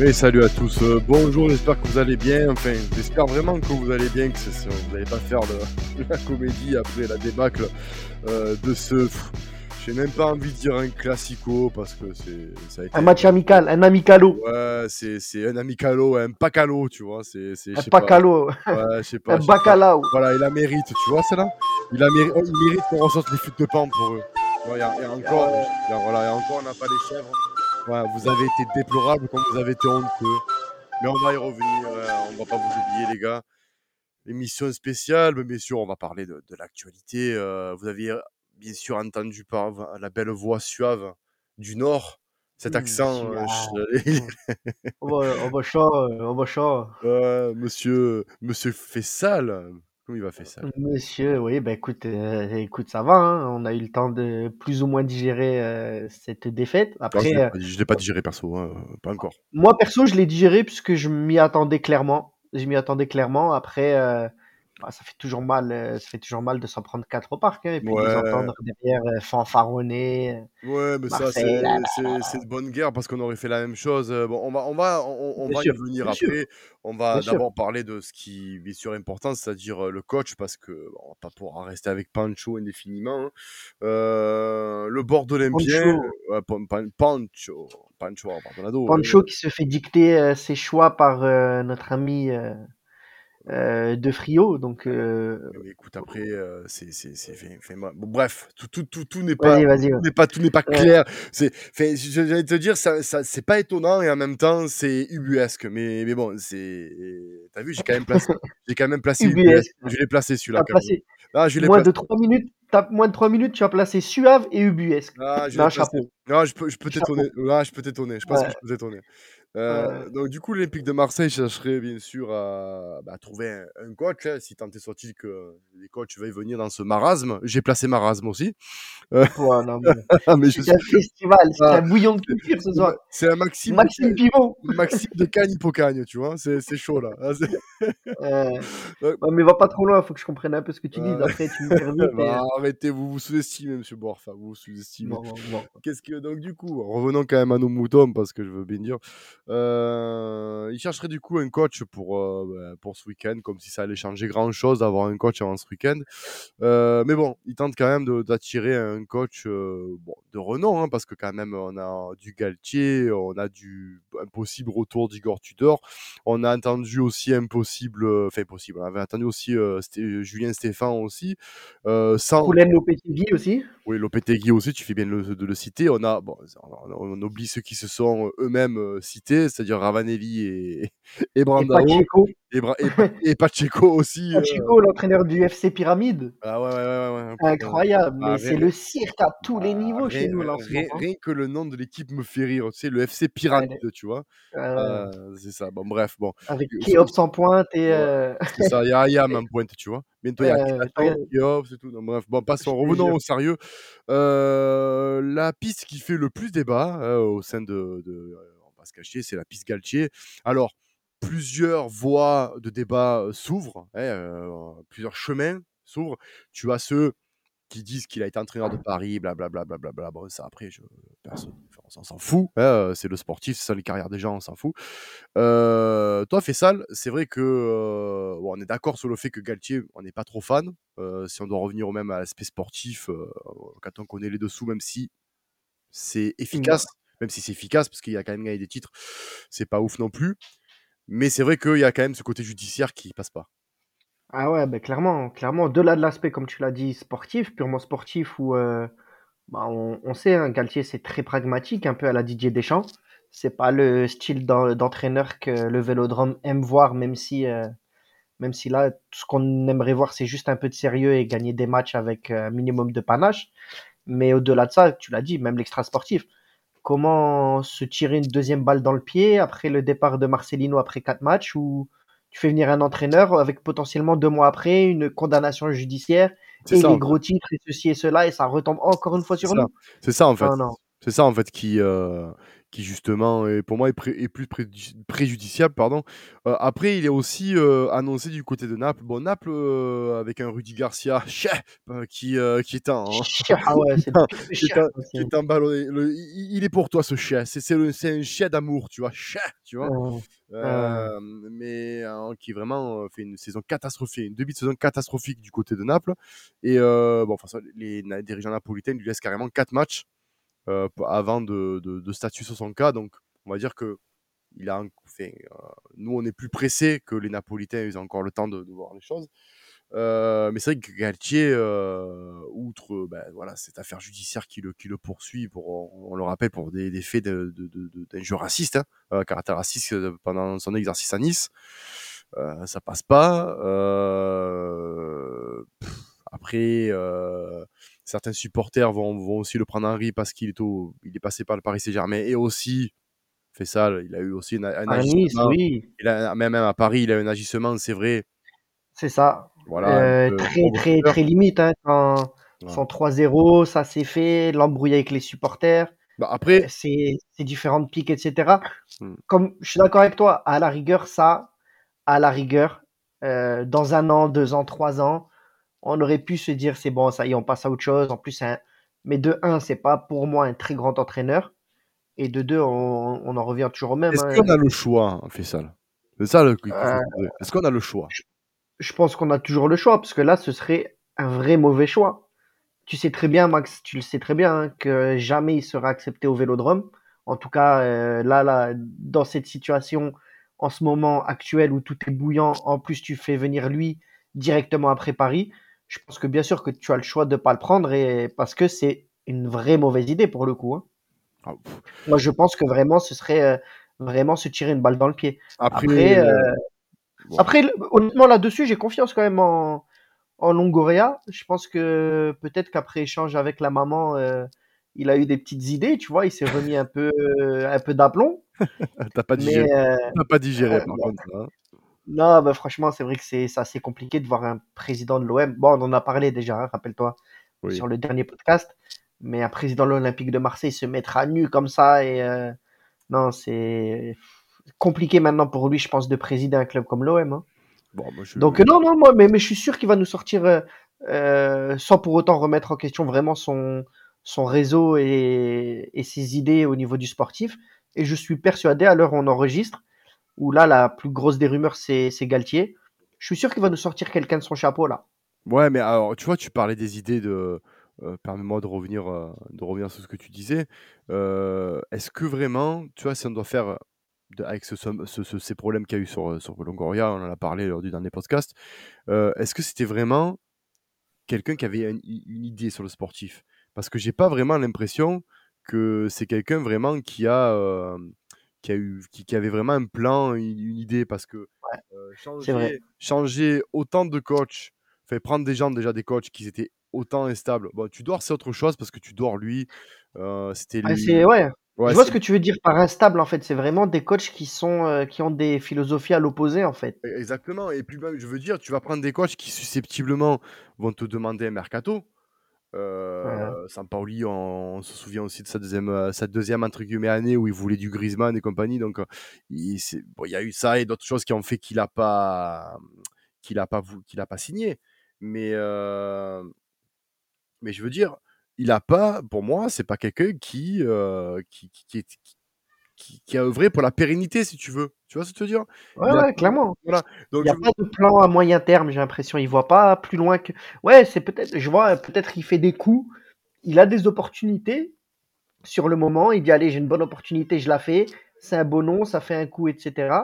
Oui, salut à tous. Euh, bonjour, j'espère que vous allez bien. Enfin, j'espère vraiment que vous allez bien, que vous n'allez pas faire de, la comédie après la débâcle euh, de ce. J'ai même pas envie de dire un classico parce que c'est. Ça a été... Un match amical, un amicalo. Ouais, c'est un amicalo, un pacalo, tu vois. C'est, un pacalo. Ouais, je sais pas. un bacalao. Voilà, il a mérite, tu vois, celle-là? Il, a mérite, il mérite qu'on ressorte les flûtes de pan pour eux. Il y, a, encore, voilà, et encore, on n'a pas les chèvres vous avez été déplorable comme vous avez été honteux. Mais on va y revenir, hein, on va pas vous oublier les gars. Émission spéciale, mais bien sûr on va parler de, l'actualité. Euh, vous aviez bien sûr entendu par la belle voix suave du Nord, cet mmh, accent. Euh, on va chaud, on va chaud. monsieur, monsieur Fessal, il va faire ça Monsieur, oui, bah écoute, euh, écoute, ça va. Hein. On a eu le temps de plus ou moins digérer euh, cette défaite. Après, je ne l'ai pas, digéré perso, hein, pas encore. Moi perso, je l'ai digéré puisque je m'y attendais clairement. Je m'y attendais clairement. Après, euh, bah, ça fait toujours mal, euh, ça fait toujours mal de s'en prendre quatre au parc, hein, et puis de les entendre derrière euh, fanfaronner. Euh, ouais, mais ça, c'est de bonne guerre parce qu'on aurait fait la même chose. Bon, on va, on va, on, va y revenir après. On va d'abord parler de ce qui est sur important, c'est-à-dire le coach, parce que bon, on va pas pouvoir rester avec Pancho indéfiniment. Hein. le bord Olympien, Pancho, Pancho, Pancho, Pancho qui se fait dicter ses choix par notre ami. Euh, de Frio. Donc, euh, écoute, après, euh, c'est, c'est, bon, bref, tout, tout, tout, tout n'est pas, n'est pas, tout n'est pas clair. C'est, j'allais te dire, ça, ça, c'est pas étonnant et en même temps, c'est ubuesque. Mais, mais bon, c'est, t'as vu, j'ai quand même placé, j'ai quand même placé ubuesque. Je l'ai placé celui-là. Ah, je moins de 3 minutes, moins de 3 minutes, tu as placé suave et ubuesque. Ah, je, non. Ah, je peux, je peux t'étonner. Ah, je peux t'étonner. Je pense que je peux t'étonner. Euh, donc du coup, l'Olympique de Marseille chercherait bien sûr à bah, trouver un, coach, hein, si tant est soit-il que les coachs veuillent venir dans ce marasme. J'ai placé marasme aussi. Euh... c'est un festival, c'est un bouillon de culture ce soir. C'est un Maxime, Maxime Pivot. Maxime de Cagne Hippocagne, tu vois, c'est chaud là. Ah, euh... mais va pas trop loin, faut que je comprenne un peu ce que tu dis. Après, tu me bah, Arrêtez, vous vous sous-estimez, monsieur Borfa, vous vous sous-estimez. Qu'est-ce que donc du coup, revenons quand même à nos moutons parce que je veux bien dire. Euh, il chercherait du coup un coach pour, euh, bah, pour ce week-end, comme si ça allait changer grand-chose d'avoir un coach avant ce week-end. Euh, mais bon, il tente quand même d'attirer un coach bon, de renom, hein, parce que quand même on a du Galtier, on a du un possible retour d'Igor Tudor, on a entendu aussi un possible, enfin possible, on avait entendu aussi Julien Stéphan aussi. sans... Aussi? Oui, Lopetegui aussi, tu fais bien de le citer. On a, bon, on oublie ceux qui se sont eux-mêmes cités c'est-à-dire Ravanelli et, et Brandao. Et Pacheco. Et, Pacheco aussi. Euh. Pacheco, l'entraîneur du FC Pyramide. Ah ouais, ouais, ouais. Incroyable, ah, c'est le cirque à tous les ah, niveaux chez nous. rien, rien, que le nom de l'équipe me fait rire, tu sais, le FC Pyramide, tu vois. C'est ça, bon, bref, bon. Avec Kiops en pointe et. Euh, c'est ça, il y a Ayam en pointe, tu vois. Bientôt, il y a Kiops et tout. bref, bon, passons, revenons au sérieux. Euh, la piste qui fait le plus débat au sein de se cacher, c'est la piste Galtier. Alors, plusieurs voies de débat s'ouvrent, hein, plusieurs chemins s'ouvrent. Tu as ceux qui disent qu'il a été entraîneur de Paris, blablabla. Bla, bla, bla, bon, ça, après, je, personne, on s'en fout. Hein, c'est le sportif, c'est ça les carrières des gens, on s'en fout. Euh, toi, Fessal, c'est vrai que bon, on est d'accord sur le fait que Galtier, on n'est pas trop fan. si on doit revenir même à l'aspect sportif, quand on connaît les dessous, même si c'est efficace même si c'est efficace, parce qu'il y a quand même gagné des titres, c'est pas ouf non plus. Mais c'est vrai qu'il y a quand même ce côté judiciaire qui passe pas. Ah ouais, ben clairement, clairement, au-delà de l'aspect, comme tu l'as dit, sportif, purement sportif, où euh, bah on, sait, hein, Galtier, c'est très pragmatique, un peu à la Didier Deschamps. C'est pas le style d'entraîneur que le Vélodrome aime voir, même si, euh, même si là, tout ce qu'on aimerait voir, c'est juste un peu de sérieux et gagner des matchs avec un minimum de panache. Mais au-delà de ça, tu l'as dit, même l'extra sportif comment se tirer une deuxième balle dans le pied après le départ de Marcelino après quatre matchs ou tu fais venir un entraîneur avec potentiellement deux mois après une condamnation judiciaire et les gros titres et ceci et cela et ça retombe encore une fois sur nous. C'est ça en fait. C'est ça en fait qui, euh, qui justement, est, pour moi, est, plus préjudiciable. Pardon. après, il est aussi annoncé du côté de Naples. Bon, Naples, avec un Rudy Garcia qui, qui est un. Ah ouais, c'est un, ballonné. il est pour toi, ce chien. C'est un chien d'amour, tu vois. tu vois. mais qui vraiment fait une saison catastrophique, une début de saison catastrophique du côté de Naples. Et bon, enfin, les, les dirigeants napolitains lui laissent carrément 4 matchs euh, avant de, de, statut sur son cas. Donc, on va dire que il a euh, nous, on est plus pressés que les Napolitains, ils ont encore le temps de, voir les choses. Euh, mais c'est vrai que Galtier, outre ben, voilà, cette affaire judiciaire qui le, poursuit, pour, on, le rappelle, pour des, faits d'injures racistes, hein, caractère raciste pendant son exercice à Nice, ça passe pas. après, certains supporters vont, vont, aussi le prendre en riz parce qu'il est, il est passé par le Paris Saint-Germain et aussi fait ça. Il a eu aussi un, agissement. oui. même, à Paris, il a eu un agissement, c'est vrai. C'est ça. Voilà, euh, très, très, très limite. Hein, quand, 3-0, ça s'est fait, l'embrouille avec les supporters. Bah après, c'est différentes piques, etc. Hmm. Comme je suis d'accord avec toi, à la rigueur, ça, à la rigueur, euh, dans un an, deux ans, trois ans, on aurait pu se dire c'est bon, ça y est, on passe à autre chose. En plus, mais de un, c'est pas pour moi un très grand entraîneur. Et de deux, on, en revient toujours au même. Est-ce hein. qu'on a le choix, Faisal? C'est ça le euh, Est-ce qu'on a le choix? je, pense qu'on a toujours le choix, parce que là, ce serait un vrai mauvais choix. Tu sais très bien, Max, tu le sais très bien, hein, que jamais il sera accepté au vélodrome. En tout cas, euh, là, là, dans cette situation, en ce moment actuel où tout est bouillant, en plus tu fais venir lui directement après Paris je pense que bien sûr que tu as le choix de ne pas le prendre et parce que c'est une vraie mauvaise idée pour le coup. Hein. Ah, Moi, je pense que vraiment, ce serait euh, vraiment se tirer une balle dans le pied. Après, euh, après, honnêtement, là-dessus, j'ai confiance quand même en, en Longoria. Je pense que peut-être qu'après échange avec la maman, euh, il a eu des petites idées, tu vois, il s'est remis un peu, un peu d'aplomb. T'as pas digéré, pas digéré par contre. Hein. Non, bah, franchement, c'est vrai que c'est assez compliqué de voir un président de l'OM. Bon, on en a parlé déjà, hein, rappelle-toi, sur le dernier podcast. Mais un président de l'Olympique de Marseille se mettre à nu comme ça et euh, non, c'est compliqué maintenant pour lui, je pense, de présider un club comme l'OM. Hein. Donc non, non, moi, mais, mais je suis sûr qu'il va nous sortir euh, euh, sans pour autant remettre en question vraiment son, son réseau et, et ses idées au niveau du sportif. Et je suis persuadé, à l'heure où on enregistre, où là, la plus grosse des rumeurs, c'est Galtier. Je suis sûr qu'il va nous sortir quelqu'un de son chapeau, là. Ouais, mais alors, tu vois, tu parlais des idées de. Euh, permets-moi de revenir, euh, de revenir sur ce que tu disais. Euh, est-ce que vraiment, tu vois, si on doit faire avec ce, ces problèmes qu'il y a eu sur, sur Longoria, on en a parlé lors du dernier podcast, est-ce que c'était vraiment quelqu'un qui avait une, une, idée sur le sportif? Parce que j'ai pas vraiment l'impression que c'est quelqu'un vraiment qui a qui, a eu, qui, avait vraiment un plan, une, idée, parce que changer, changer, autant de coachs, fait prendre des gens déjà des coachs qui étaient autant instables. Bon, tu dors, c'est autre chose parce que tu dors lui. c'était ah, lui. ouais. je vois ce que tu veux dire par instable en fait. C'est vraiment des coachs qui sont qui ont des philosophies à l'opposé en fait. E, exactement. Et puis je veux dire, tu vas prendre des coachs qui susceptiblement vont te demander un mercato. Euh, Sampaoli, on, se souvient aussi de sa deuxième, euh, sa deuxième entre guillemets, année où il voulait du Griezmann et compagnie. Donc, euh, il, y a eu ça et d'autres choses qui ont fait qu'il n'a pas, a pas, qu'il a pas signé. Mais, euh, mais je veux dire, il a pas, pour moi, c'est pas quelqu'un qui, qui, qui, a œuvré pour la pérennité, si tu veux. Tu vois ce que je veux dire? Ouais, clairement. Voilà. Donc, il n'y a pas de plan à moyen terme, j'ai l'impression. Il voit pas plus loin que. Ouais, c'est peut-être. Je vois, peut-être qu'il fait des coups. Il a des opportunités sur le moment. Il dit allez, j'ai une bonne opportunité, je la fais. C'est un bon nom, ça fait un coup, etc.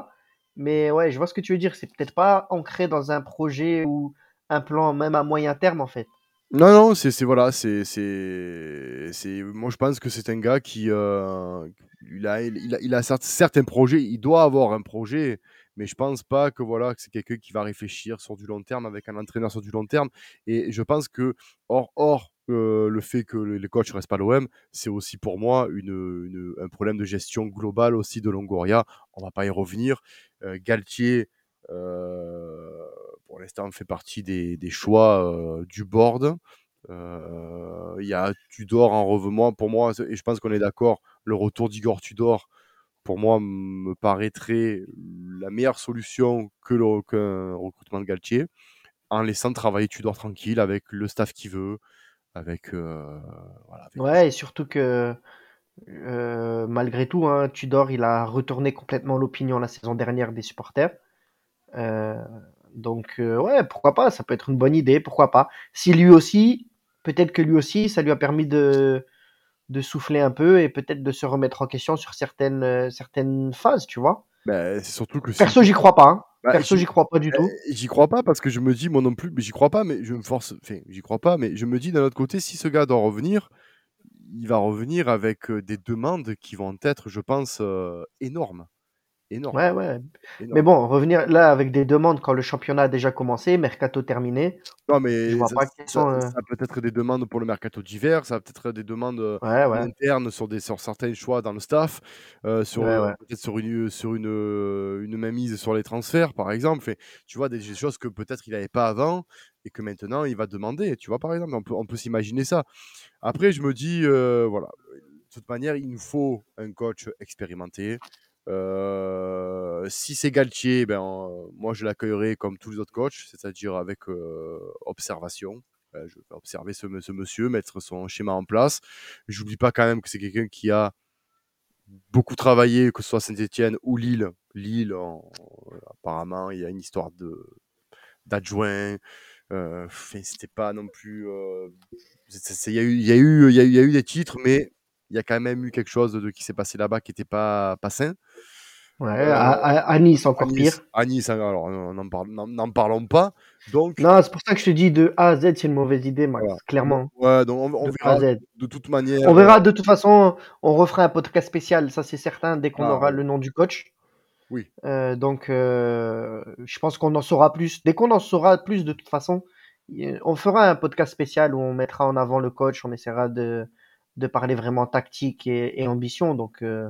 Mais ouais, je vois ce que tu veux dire. C'est peut-être pas ancré dans un projet ou un plan même à moyen terme en fait. Non, non, c'est voilà, c'est c'est moi je pense que c'est un gars qui euh, il a il a, il a certains projets, il doit avoir un projet, mais je pense pas que voilà que c'est quelqu'un qui va réfléchir sur du long terme avec un entraîneur sur du long terme. Et je pense que hors hors euh, le fait que les coachs restent pas l'OM, c'est aussi pour moi une, un problème de gestion globale aussi de Longoria. On va pas y revenir. Euh, Galtier pour l'instant, fait partie des, choix du board. Il y a Tudor en revenant pour moi, et je pense qu'on est d'accord, le retour d'Igor Tudor, pour moi, me paraîtrait la meilleure solution que le recrutement de Galtier, en laissant travailler Tudor tranquille avec le staff qu'il veut, avec, Ouais, et surtout que malgré tout, hein, Tudor, il a retourné complètement l'opinion la saison dernière des supporters. Donc, ouais, pourquoi pas, ça peut être une bonne idée, pourquoi pas. Si lui aussi, peut-être que lui aussi, ça lui a permis de, de souffler un peu et peut-être de se remettre en question sur certaines, certaines phases, tu vois. Bah, c'est surtout que Perso, j'y crois pas. Hein. Bah, Perso, j'y crois pas du tout. J'y crois pas parce que je me dis, moi non plus, mais j'y crois pas, mais je me force. Enfin, j'y crois pas, mais je me dis d'un autre côté, si ce gars doit revenir, il va revenir avec des demandes qui vont être, je pense, énormes. Énormes. Ouais, ouais. Mais bon, revenir là avec des demandes quand le championnat a déjà commencé, mercato terminé. Non, mais ça, peut être des demandes pour le mercato d'hiver, ça peut être des demandes internes sur, des, sur certains choix dans le staff, sur peut-être sur une sur une, une mainmise sur les transferts, par exemple. tu vois des, choses que peut-être il n'avait pas avant et que maintenant il va demander. Tu vois, par exemple, on peut, on peut s'imaginer ça. Après, je me dis, voilà, de toute manière, il nous faut un coach expérimenté. Si c'est Galtier, ben, moi je l'accueillerai comme tous les autres coachs, c'est-à-dire avec observation. je vais observer ce, monsieur, mettre son schéma en place. J'oublie pas quand même que c'est quelqu'un qui a beaucoup travaillé, que ce soit Saint-Etienne ou Lille. Lille, apparemment, il y a une histoire de d'adjoint. C'était pas non plus. Il y a eu des titres, mais il y a quand même eu quelque chose de, qui s'est passé là-bas qui n'était pas, pas sain. Ouais, à, Nice, encore pire. À Nice, alors n'en parle, parlons pas. Donc, non, c'est pour ça que je te dis de A à Z, c'est une mauvaise idée, Max, clairement. Ouais, donc on, verra de toute manière. On verra de toute façon, on refera un podcast spécial, ça c'est certain, dès qu'on ah, aura le nom du coach. Oui. Euh, donc, euh, je pense qu'on en saura plus. Dès qu'on en saura plus, de toute façon, on fera un podcast spécial où on mettra en avant le coach, on essaiera de, de parler vraiment tactique et, ambition. Donc, euh,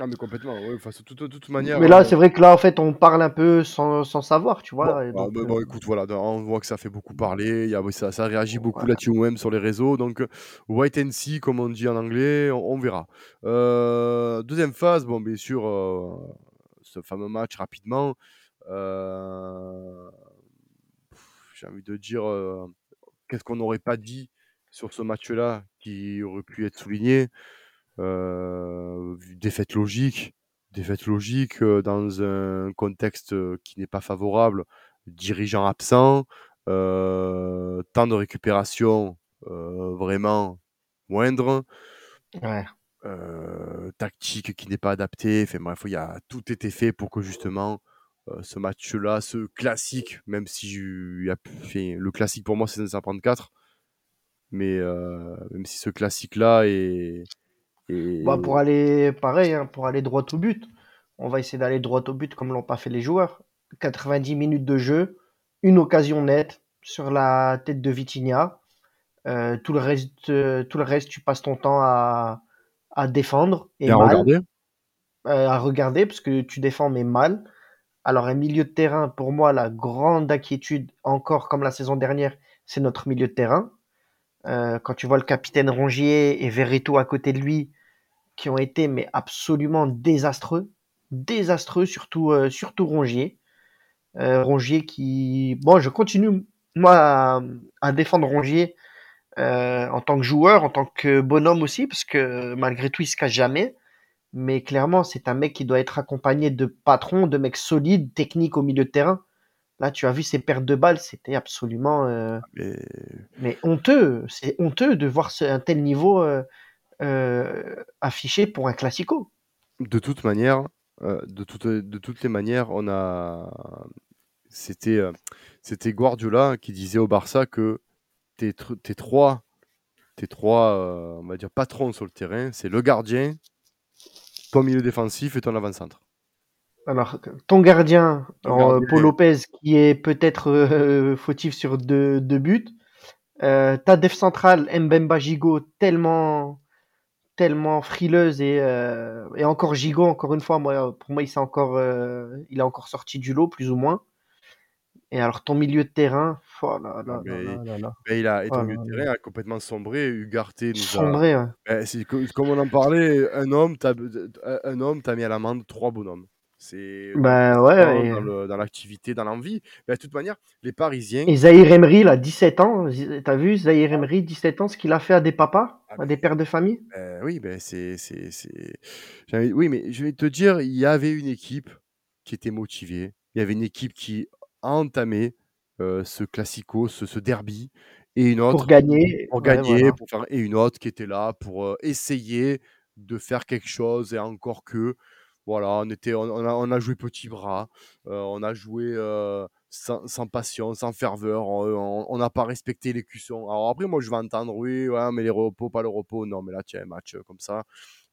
ah, mais complètement. Enfin, de toute, toute, manière. Mais là, euh, c'est vrai que là, en fait, on parle un peu sans, sans savoir, tu vois. Bon, bah, bon, euh, écoute, voilà, on voit que ça fait beaucoup parler. Y a, ça, ça réagit beaucoup là-dessus même sur les réseaux. Donc, wait and see, comme on dit en anglais, on, verra. deuxième phase, bon, bien sûr, ce fameux match rapidement. J'ai envie de dire, qu'est-ce qu'on n'aurait pas dit sur ce match-là qui aurait pu être souligné. Euh, défaite logique, défaite logique dans un contexte qui n'est pas favorable, dirigeant absent, temps de récupération vraiment moindre. tactique qui n'est pas adaptée. Enfin bref, il y a, tout était fait pour que justement ce match-là, ce classique, même si y a, le classique pour moi c'est 1934, mais même si ce classique-là est, bah, pour aller, pareil, hein, pour aller droit au but, on va essayer d'aller droit au but comme l'ont pas fait les joueurs. 90 minutes de jeu, une occasion nette sur la tête de Vitinha. Euh, tout, le reste, euh, tout le reste, tu passes ton temps à, à défendre et, à regarder. Euh, à regarder parce que tu défends mais mal. Alors un milieu de terrain, pour moi, la grande inquiétude, encore comme la saison dernière, c'est notre milieu de terrain. Euh, quand tu vois le capitaine Rongier et Verreto à côté de lui, qui ont été mais absolument désastreux, désastreux surtout euh, surtout Rongier, euh, Rongier qui, bon, je continue moi à, défendre Rongier en tant que joueur, en tant que bonhomme aussi, parce que malgré tout il se cache jamais. Mais clairement, c'est un mec qui doit être accompagné de patrons, de mecs solides, techniques au milieu de terrain. Là, tu as vu ces pertes de balles, c'était absolument euh, mais... honteux. C'est honteux de voir un tel niveau euh, euh, affiché pour un classico. De toute manière, de, de toutes les manières, on a c'était c'était Guardiola qui disait au Barça que tes, tes trois tes trois on va dire patrons sur le terrain, c'est le gardien, ton milieu défensif et ton avant-centre. Alors, ton gardien, Paul Lopez, qui est peut-être euh, fautif sur deux, buts. Euh, ta def centrale, Mbemba Gigot, tellement, tellement frileuse et, euh, et encore Gigot, encore une fois, moi, pour moi, il, est encore, il est encore sorti du lot, plus ou moins. Et alors, ton milieu de terrain, oh là là là mais là là là. mais il a et Oh ton là milieu de là. terrain a complètement sombré. Ugarte nous a ouais. co comme on en parlait, un homme t'a b d un homme t'a mis à l'amende 3 bonhommes. C'est ouais, et dans dans l'activité, dans l'envie. Bah, de toute manière, les Parisiens et Zahir Emery, a 17 ans. Tu vu Zahir Ah. Emery, 17 ans, ce qu'il a fait à des papas, Ah à mais des pères de famille? Beh, oui, beh, c'est oui, mais je vais te dire, il y avait une équipe qui était motivée. Il y avait une équipe qui a entamé, heu, ce classico, ce ce derby et une Pour autre gagner, pour ouais, gagner, voilà. pour faire et une autre qui était là pour, heu, essayer de faire quelque chose et encore que, voilà, on était on a joué petits bras, heu, on a joué, heu, sans sans passion, sans ferveur, on on n'a pas respecté les cuissons. Alors après, moi, je vais entendre: «Oui, mais les repos, pas le repos». Non, mais là, un match, comme ça,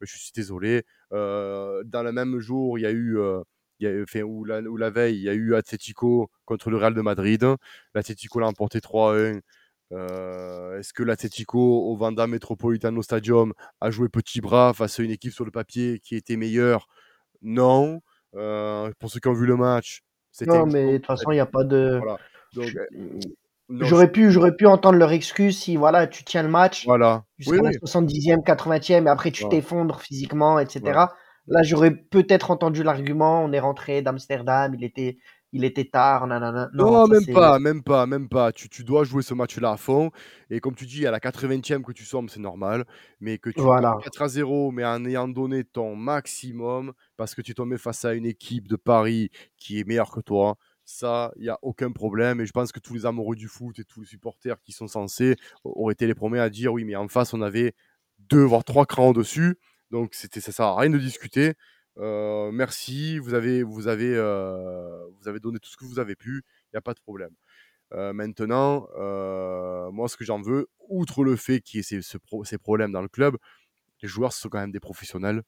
je suis désolé. Dans le même jour, il y a eu, y a enfin, ou la ou la veille, il y a eu Atlético contre le Real de Madrid. L'Atlético l'a emporté 3-1. Heu, est-ce que l'Atlético, au Wanda Metropolitano Stadium, a joué petits bras face à une équipe sur le papier qui était meilleure? Non. Heu, pour ceux qui ont vu le match, c'était Non, mais de toute façon, il y a pas de Voilà. Donc, je j'aurais pu j'aurais pu entendre leur excuse si, voilà, tu tiens le match Voilà. Oui, jusqu'à la oui. 70e, 80e et après tu Voilà. t'effondres physiquement et Voilà. cetera. Là, j'aurais peut-être entendu l'argument: «On est rentré d'Amsterdam, il était il était tard, nanana». Non, Non, même pas, même pas, même pas. Tu tu dois jouer ce match-là à fond et comme tu dis, à la 80e que tu sombres, c'est normal, mais que tu voilà. 4-0, mais en ayant donné ton maximum, parce que tu tombé face à une équipe de Paris qui est meilleure que toi, ça, il y a aucun problème et je pense que tous les amoureux du foot et tous les supporters qui sont censés au auraient été les premiers à dire: «Oui, mais en face, on avait 2 voire 3 crans au-dessus, donc c'était ça sert à rien de discuter. Heu, merci, vous avez vous avez, heu, vous avez donné tout ce que vous avez pu, il y a pas de problème». Heu, maintenant, moi, ce que j'en veux, outre le fait qu'il y ait ces ce pro ces problèmes dans le club, les joueurs, ce sont quand même des professionnels.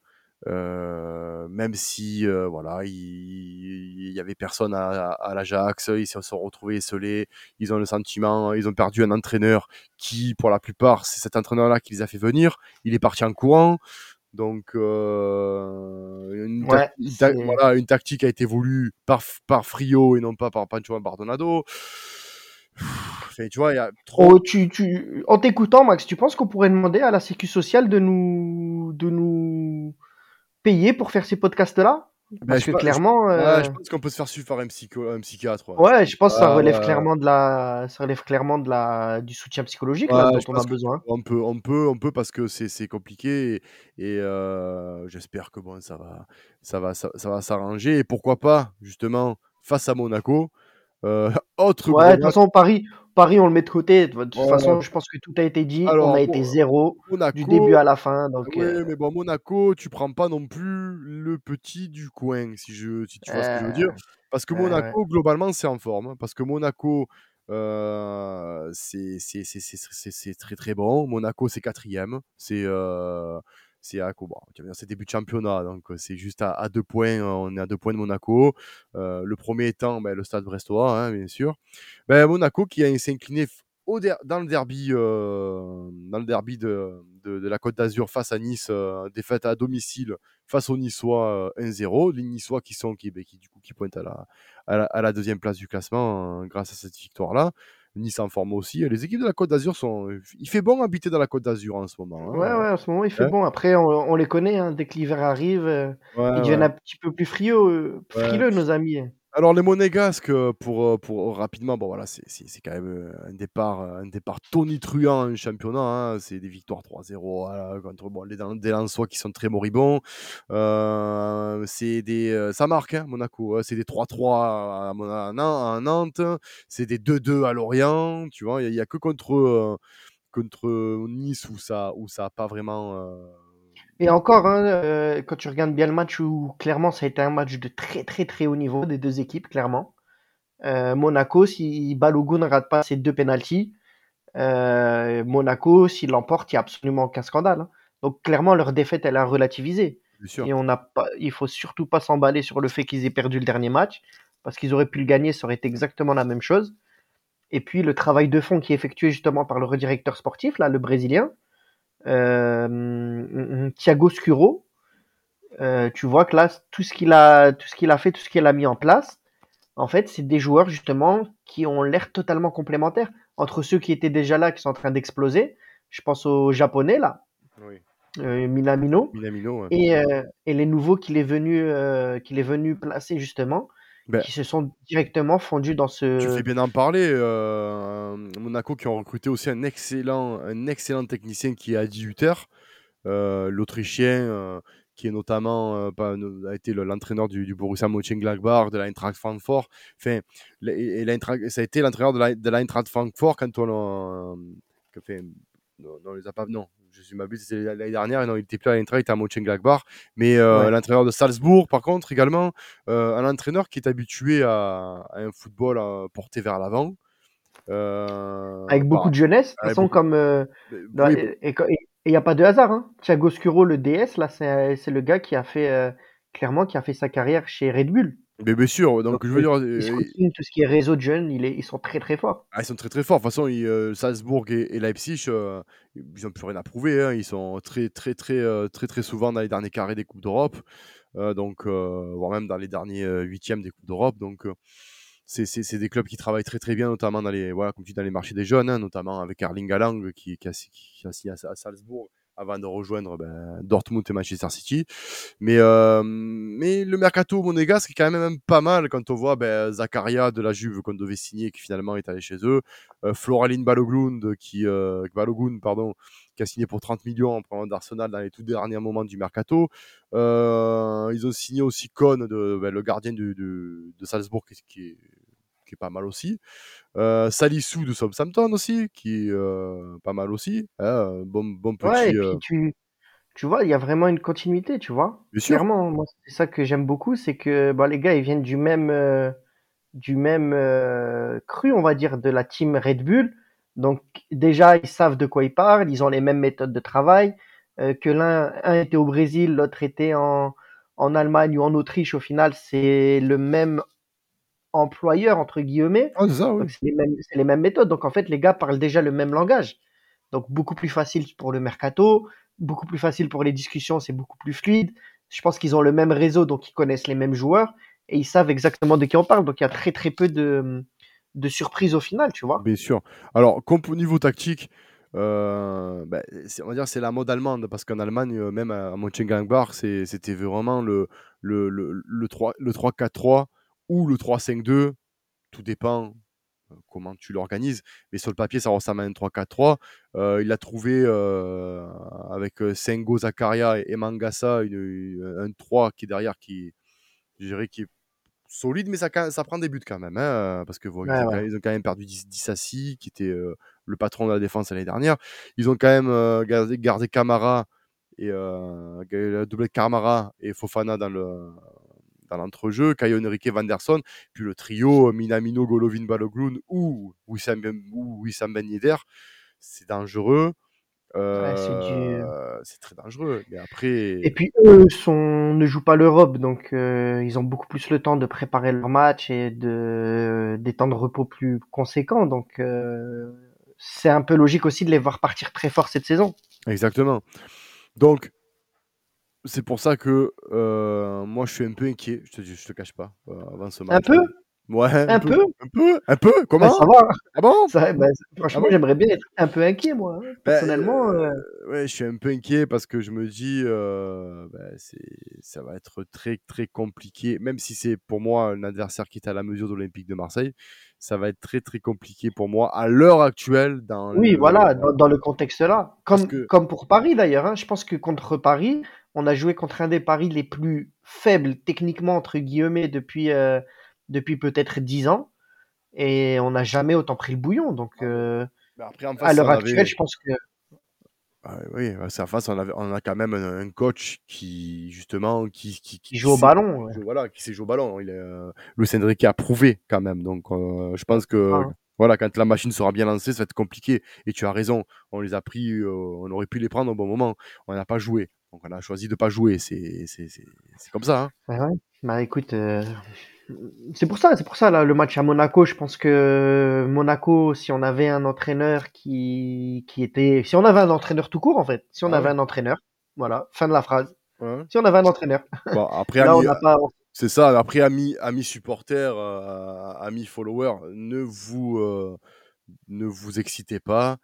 Même si, voilà, il y avait personne à l'Ajax, ils se sont retrouvés esseulés. Ils ont le sentiment ils ont perdu un entraîneur qui, pour la plupart, c'est cet entraîneur-là qui les a fait venir. Il est parti en courant. Donc, heu, une voilà, tactique a été voulue par par Frio et non pas par Pancho Bardonado. Enfin, tu vois, il y a trop Oh, tu tu en t'écoutant, Max, tu penses qu'on pourrait demander à la sécu sociale de nous de nous payer pour faire ces podcasts-là? Bah, Parce je que je clairement, ouais, je pense qu'on peut se faire suivre par un psycho un psychiatre, ouais. ouais, je pense que ça relève ouais. clairement de la ça relève clairement de la du soutien psychologique là, dont on a besoin. on peut on peut on peut parce que c'est c'est compliqué et et heu, j'espère que bon, ça va ça va ça ça va s'arranger et pourquoi pas, justement, face à Monaco, autre Ouais, de toute façon, Paris Paris, on le met de côté. De toute Ouais. façon, je pense que tout a été dit. On a été 0 du début Monaco à la fin, donc oui, heu mais bon, Monaco, tu prends pas non plus le petit du coin, si je si tu vois ce que je veux dire? heu, Parce que ouais, ouais. Monaco, globalement, c'est en forme, hein, parce que Monaco, c'est très, très bon. Monaco, c'est 4e, c'est, c'est bon, c'est début de championnat, donc heu, c'est juste à 2 points, heu, on est à 2 points de Monaco. Heu, le 1er étant, bah, le Stade Brestois, hein, bien sûr. Bah, Monaco qui s'est incliné dans le derby, dans le derby de de la Côte d'Azur face à Nice, défaite à domicile face aux Niçois, heu, 1-0. Les Niçois qui sont qui, beh, qui du coup, qui pointent à la à la 2e place du classement, heu, grâce à cette victoire-là. Nice en forme aussi. Les équipes de la Côte d'Azur sont, il fait bon habiter dans la Côte d'Azur en ce moment, Ouais, hein, ouais, en ce moment, il fait hein? bon. Après, on on les connaît, hein, dès que l'hiver arrive, ils Ouais, deviennent ouais, un petit peu plus heu, ouais. frileux, nos amis. Alors les Monégasques, heu, pour, heu, pour rapidement, bon voilà, c'est c'est c'est quand même, un départ, un départ tonitruant en championnat, hein. C'est des victoires 3-0, voilà, contre bon, les des Lensois qui sont très moribonds. Heu, c'est des, ça marque, hein, Monaco, hein. C'est des 3-3 à à Nan à Nantes, c'est des 2-2 à Lorient, tu vois? Il y a que contre, contre, Nice où ça où ça a pas vraiment, heu Et encore, hein, heu, quand tu regardes bien le match où clairement ça a été un match de très, très, très haut niveau des 2 équipes, clairement. Heu, Monaco, si Balogun ne rate pas ses 2 pénaltys, heu, Monaco, s'il l'emporte, il y a absolument aucun scandale, hein. Donc clairement, leur défaite, elle a relativisé et on n'a pas il faut surtout pas s'emballer sur le fait qu'ils aient perdu le dernier match parce qu'ils auraient pu le gagner, ça aurait été exactement la même chose et puis le travail de fond qui est effectué justement par le redirecteur sportif, là, le brésilien, Thiago Scuro, heu, tu vois que là, tout ce qu'il a tout ce qu'il a fait, tout ce qu'il a mis en place, En fait, c'est des joueurs justement qui ont l'air totalement complémentaires entre ceux qui étaient déjà là, qui sont en train d'exploser. Je pense aux Japonais là, Oui. euh, Minamino, Minamino, ouais. et, euh, et les nouveaux qu'il est venu, euh, qu'il est venu placer justement, Ben, qui se sont directement fondus dans Tu ce. fais bien en parler. euh, Monaco qui ont recruté aussi un excellent, un excellent technicien qui est à 18h. L'Autrichien, euh, qui est notamment euh, a été le- l'entraîneur du, du Borussia Mönchengladbach, de l'Eintracht Francfort. Enfin, et, et ça a été l'entraîneur de l'Eintracht Francfort quand on on les a pas. Non, je suis m'abuse, c'est l'année dernière. Non, il était plus à l'Eintracht, il était à Mönchengladbach. Mais euh, Ouais. l'entraîneur de Salzbourg, par contre, également, euh, un entraîneur qui est habitué à, à un football euh, porté vers l'avant. Euh, Avec beaucoup de jeunesse, de toute façon, beaucoup- comme. dans- oui, et il n'y a pas de hasard. Hein. Thiago Scuro, le DS, là, c'est le gars qui a fait. clairement, qui a fait sa carrière chez Red Bull. Mais bien sûr. Donc, Donc, je veux dire, Ils euh, tout ce qui est réseau de jeunes, ils sont très très forts. ah, ils sont très très forts. De toute façon, ils, euh, Salzbourg et, et Leipzig, euh, ils n'ont plus rien à prouver. hein. Ils sont très très très euh, très très souvent dans les derniers carrés des coupes d'Europe, euh, donc euh, voire même dans les derniers euh, huitièmes des coupes d'Europe. Donc euh, c'est des clubs qui travaillent très très bien, notamment dans les voilà comme tu dis, dans les marchés des jeunes, hein, notamment avec Erling Haaland qui, qui, a, qui a signé à, à Salzbourg avant de rejoindre ben, Dortmund et Manchester City. Mais, euh, mais le mercato monégasque est quand même pas mal quand on voit ben, Zakaria de la Juve qu'on devait signer qui finalement est allé chez eux, euh, Floraline Balogun qui, euh, Balogun, pardon, qui a signé pour 30 millions en prenant d'Arsenal dans les tout derniers moments du mercato. Euh, ils ont signé aussi Kohn, de, ben, le gardien du- du- de Salzbourg qui, qui est, qui est pas mal aussi. Euh, Salissou de Southampton aussi, qui est euh, pas mal aussi. hein, bon, bon petit. Ouais, et euh, puis tu, tu vois, il y a vraiment une continuité, tu vois. Bien sûr. Clairement, moi, c'est ça que j'aime beaucoup, c'est que bah, les gars, ils viennent du même, euh, du même cru, on va dire, de la team Red Bull. Donc déjà, ils savent de quoi ils parlent, ils ont les mêmes méthodes de travail. euh, que l'un un était au Brésil, l'autre était en, en Allemagne ou en Autriche, au final, c'est le même employeur, entre guillemets. Ah, c'est oui. Les, mêmes, c'est les mêmes méthodes. Donc, en fait, les gars parlent déjà le même langage. Donc, beaucoup plus facile pour le mercato, beaucoup plus facile pour les discussions, c'est beaucoup plus fluide. Je pense qu'ils ont le même réseau, donc ils connaissent les mêmes joueurs et ils savent exactement de qui on parle. Donc, il y a très, très peu de, de surprises au final, tu vois. Bien sûr. Alors, au niveau tactique, euh, ben, c'est- on va dire c'est la mode allemande, parce qu'en Allemagne, euh, même à, Mönchengladbach, c'était vraiment le, le, le, le 3 le 3-4-3 ou le 3-5-2, tout dépend euh, comment tu l'organises, mais sur le papier, ça ressemble à un 3-4-3. Euh, il a trouvé euh, avec Sengo, Zakaria et, Mangasa une- une- un 3 qui est derrière, qui, je dirais, qui est solide, mais ça, prend des buts quand même, hein, parce que ils, Ouais, ont, quand même- ils ont quand même perdu Dis- Dissassi, qui était euh, le patron de la défense l'année dernière. Ils ont quand même gardé, gardé Camara et de Camara et Fofana dans le dans l'entrejeu, Caio Henrique, Vanderson, puis le trio euh, Minamino, Golovin, Balogun ou Wissam Ben, ou Wissam Ben Yedder, c'est dangereux. Ouais, c'est du... Euh, c'est très dangereux. Mais après, Et puis eux sont, ne jouent pas l'Europe, donc euh, ils ont beaucoup plus le temps de préparer leur match et de des temps de repos plus conséquents. Donc euh, c'est un peu logique aussi de les voir partir très fort cette saison. Exactement. Donc, c'est pour ça que euh, moi, je suis un peu inquiet. Je te, je te cache pas euh, avant ce match. Un peu, Ouais, un, un peu. peu? Un peu? Un peu? Comment ça va. Ah bon? Ça, bah, franchement, bon? j'aimerais bien être un peu inquiet moi. hein. Ben, Personnellement, euh, ouais, je suis un peu inquiet parce que je me dis, c'est, ça va être très très compliqué. Même si c'est pour moi un adversaire qui est à la mesure de l'Olympique de Marseille, ça va être très très compliqué pour moi à l'heure actuelle dans oui, le. voilà, dans, dans le contexte là, Parce comme que comme pour Paris d'ailleurs. hein. Je pense que contre Paris, on a joué contre un des paris les plus faibles techniquement entre guillemets depuis euh, depuis peut-être dix ans. Et on n'a jamais autant pris le bouillon. Donc, euh, ben, après en à l'heure actuelle, avait. je pense que Ah oui, c'est en face, on, avait, on a quand même un, un coach qui, justement, qui, qui, joue au ballon. ouais. voilà, qui sait jouer au ballon. Il est, euh, Enrique a prouvé quand même. Donc, euh, je pense que, Hein. voilà, quand la machine sera bien lancée, ça va être compliqué. Et tu as raison, on les a pris, euh, on aurait pu les prendre au bon moment. On n'a pas joué. Donc, on a choisi de pas jouer. C'est comme ça. hein. Ouais. Bah écoute, euh, c'est pour ça, c'est pour ça là, le match à Monaco. Je pense que Monaco, si on avait un entraîneur qui qui était, si on avait un entraîneur tout court en fait, si on Ah avait ouais. un entraîneur, voilà, fin de la phrase. Ouais. Si on avait un entraîneur. Bon, après, Là, on Ami- n'a pas, C'est ça. Après, amis, amis supporters, euh, amis followers, ne vous, euh, ne vous excitez pas.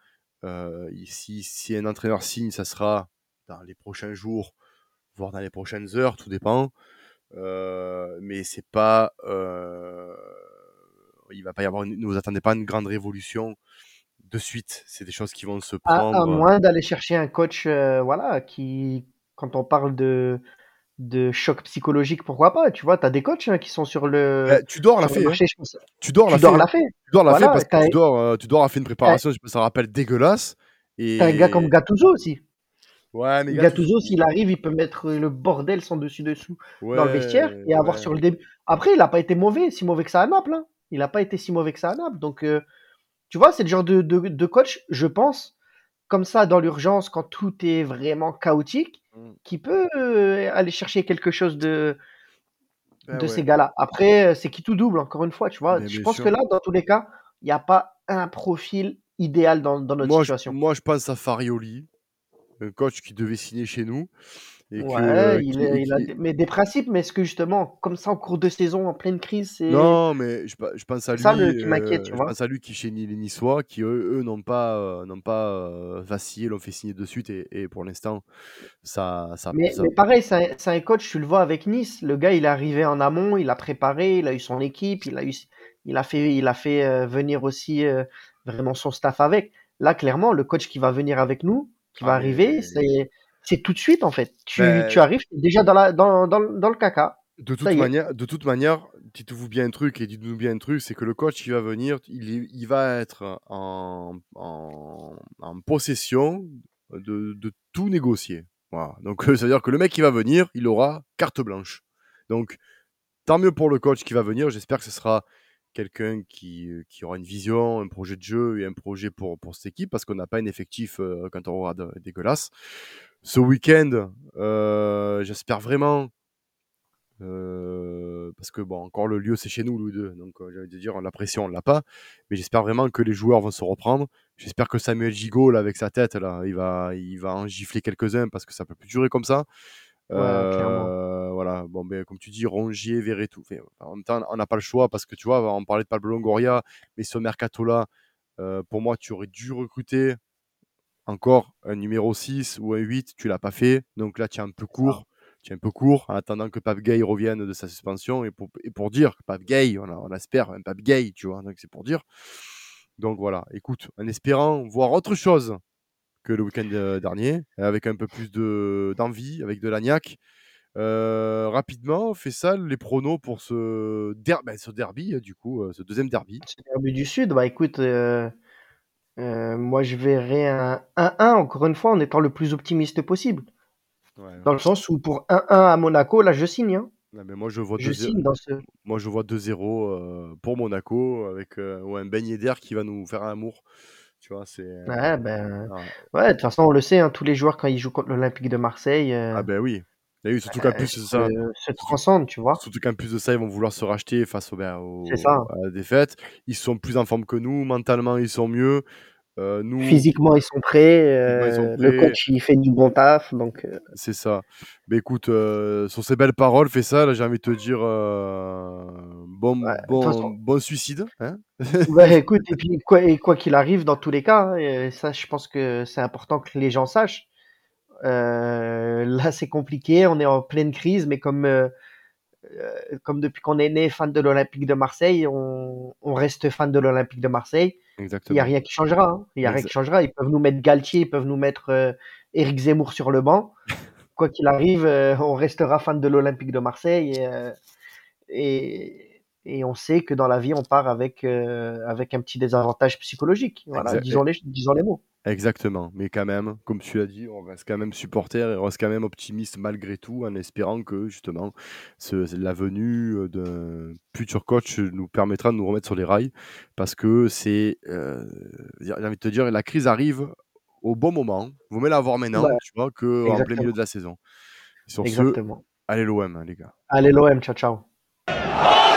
Euh, ici, si un entraîneur signe, ça sera dans les prochains jours, voire dans les prochaines heures, tout dépend. mais c'est pas, il va pas y avoir, ne vous attendez pas une grande révolution de suite. C'est des choses qui vont se prendre. À, moins d'aller chercher un coach, voilà, qui, quand on parle de de choc psychologique, pourquoi pas Tu vois, tu as des coachs hein, qui sont sur le. Bah, tu dors l'a fait. Hein. Tu dors l'a fait. Tu dors l'a fait parce que tu dors, euh, tu dors a fait une préparation, ça rappelle dégueulasse. Et... un gars comme Gattuso aussi. Ouais, mais Gattuso, s'il arrive, il peut mettre le bordel sans dessus-dessous dans le vestiaire et avoir sur le début. Après, il n'a pas été mauvais, si mauvais que ça à Naples. Hein. Il n'a pas été si mauvais que ça à Naples. Donc, euh, tu vois, c'est le genre de, de, de coach, je pense, comme ça, dans l'urgence, quand tout est vraiment chaotique, mmh. qui peut euh, aller chercher quelque chose de, ben de ces gars-là. Après, euh, c'est qui tout double, encore une fois, tu vois. je pense que là, dans tous les cas, il n'y a pas un profil idéal dans, dans notre situation. moi, je pense à Farioli, un coach qui devait signer chez nous ouais, il, a, mais des principes, mais est-ce que justement, comme ça en cours de saison, en pleine crise, c'est. Non, mais je, je pense à lui. Ça qui m'inquiète, tu vois. Je pense à lui qui chez les Niçois, qui eux, n'ont pas, euh, n'ont pas euh, vacillé, l'ont fait signer de suite, et, et pour l'instant, ça, ça, mais, mais, pareil, c'est un, coach, tu le vois avec Nice. Le gars, il est arrivé en amont, il a préparé, il a eu son équipe, il a, eu, il a fait, il a fait euh, venir aussi vraiment son staff avec. Là, clairement, le coach qui va venir avec nous, qui va ah, arriver, c'est c'est tout de suite en fait. Tu, ben tu arrives déjà dans, la, dans, dans, dans le caca. De toute, manière, de toute manière, dites-vous bien un truc et dites-nous bien un truc, c'est que le coach qui va venir, il, il va être en, en, en possession de, de, tout négocier. Voilà. Donc, ça veut dire que le mec qui va venir, il aura carte blanche. Donc, tant mieux pour le coach qui va venir. J'espère que ce sera quelqu'un qui, qui, aura une vision, un projet de jeu et un projet pour, pour cette équipe, parce qu'on n'a pas un effectif, euh, quand on aura dégueulasse ce week-end, euh, j'espère vraiment, euh, parce que bon, encore le lieu c'est chez nous, Louis II, donc euh, j'allais dire la pression on l'a pas, mais j'espère vraiment que les joueurs vont se reprendre. J'espère que Samuel Gigot avec sa tête là, il va, il va en gifler quelques-uns parce que ça peut plus durer comme ça. Voilà, bon, ben, comme tu dis, Rongier, Verretou. Enfin, en même temps, on n'a pas le choix parce que tu vois, on parlait de Pablo Longoria, mais ce mercato là, pour moi, tu aurais dû recruter encore un numéro 6 ou un 8, tu l'as pas fait. Donc là, tu es un peu court. Tu es un peu court en attendant que Pape Gay revienne de sa suspension et pour, et pour dire que Pape Gay, on, on espère un Pape Gay, tu vois. Donc c'est pour dire. Donc voilà, écoute, en espérant voir autre chose que le week-end euh, dernier, avec un peu plus d'envie, avec de l'agnac. Euh, rapidement, fais ça, les pronos pour ce, ben, ce derby, du coup, euh, ce deuxième derby. Ce derby du Sud, bah écoute, euh, moi, je verrais un 1-1, encore une fois, en étant le plus optimiste possible. Dans le sens où pour 1-1 à Monaco, là, je signe. Hein. mais moi, je vois 2-0 moi, je vois 2-0 euh, pour Monaco avec euh, un beignet d'air qui va nous faire un amour. Tu vois, c'est. Ouais, ben. Ouais, de toute façon, on le sait, hein, tous les joueurs, quand ils jouent contre l'Olympique de Marseille. Ah, ben oui. oui, surtout qu'en plus, ça. Se transcendent, tu vois. Surtout qu'en plus de ça, ils vont vouloir se racheter face au, ben, à la défaite. Ils sont plus en forme que nous, mentalement, ils sont mieux. Euh, Physiquement, ils sont prêts. Euh, le coach, il fait du bon taf. Donc, euh. C'est ça. Mais écoute, sur ces belles paroles, fais ça. j'ai envie de te dire bon, bon, bon suicide. Hein écoute, et puis quoi, et quoi qu'il arrive, dans tous les cas, hein, ça, je pense que c'est important que les gens sachent. là, c'est compliqué. On est en pleine crise, mais comme comme depuis qu'on est né fan de l'Olympique de Marseille, on, on, reste fan de l'Olympique de Marseille. Il n'y a rien qui changera. Hein. Il y a rien qui changera. Ils peuvent nous mettre Galtier, ils peuvent nous mettre euh, Éric Zemmour sur le banc. Quoi qu'il arrive, euh, on restera fan de l'Olympique de Marseille. Et, euh, et, et, on sait que dans la vie, on part avec, avec un petit désavantage psychologique. Voilà, disons les, disons les mots. Exactement, mais quand même, comme tu l'as dit, on reste quand même supporter et on reste quand même optimiste malgré tout, en espérant que justement la venue d'un futur coach nous permettra de nous remettre sur les rails, parce que c'est, euh, j'ai envie de te dire, la crise arrive au bon moment. Vous mieux l'avoir maintenant, tu vois, qu'en plein milieu de la saison. sur Exactement. allez l'OM, hein, les gars. Allez l'OM, ciao ciao.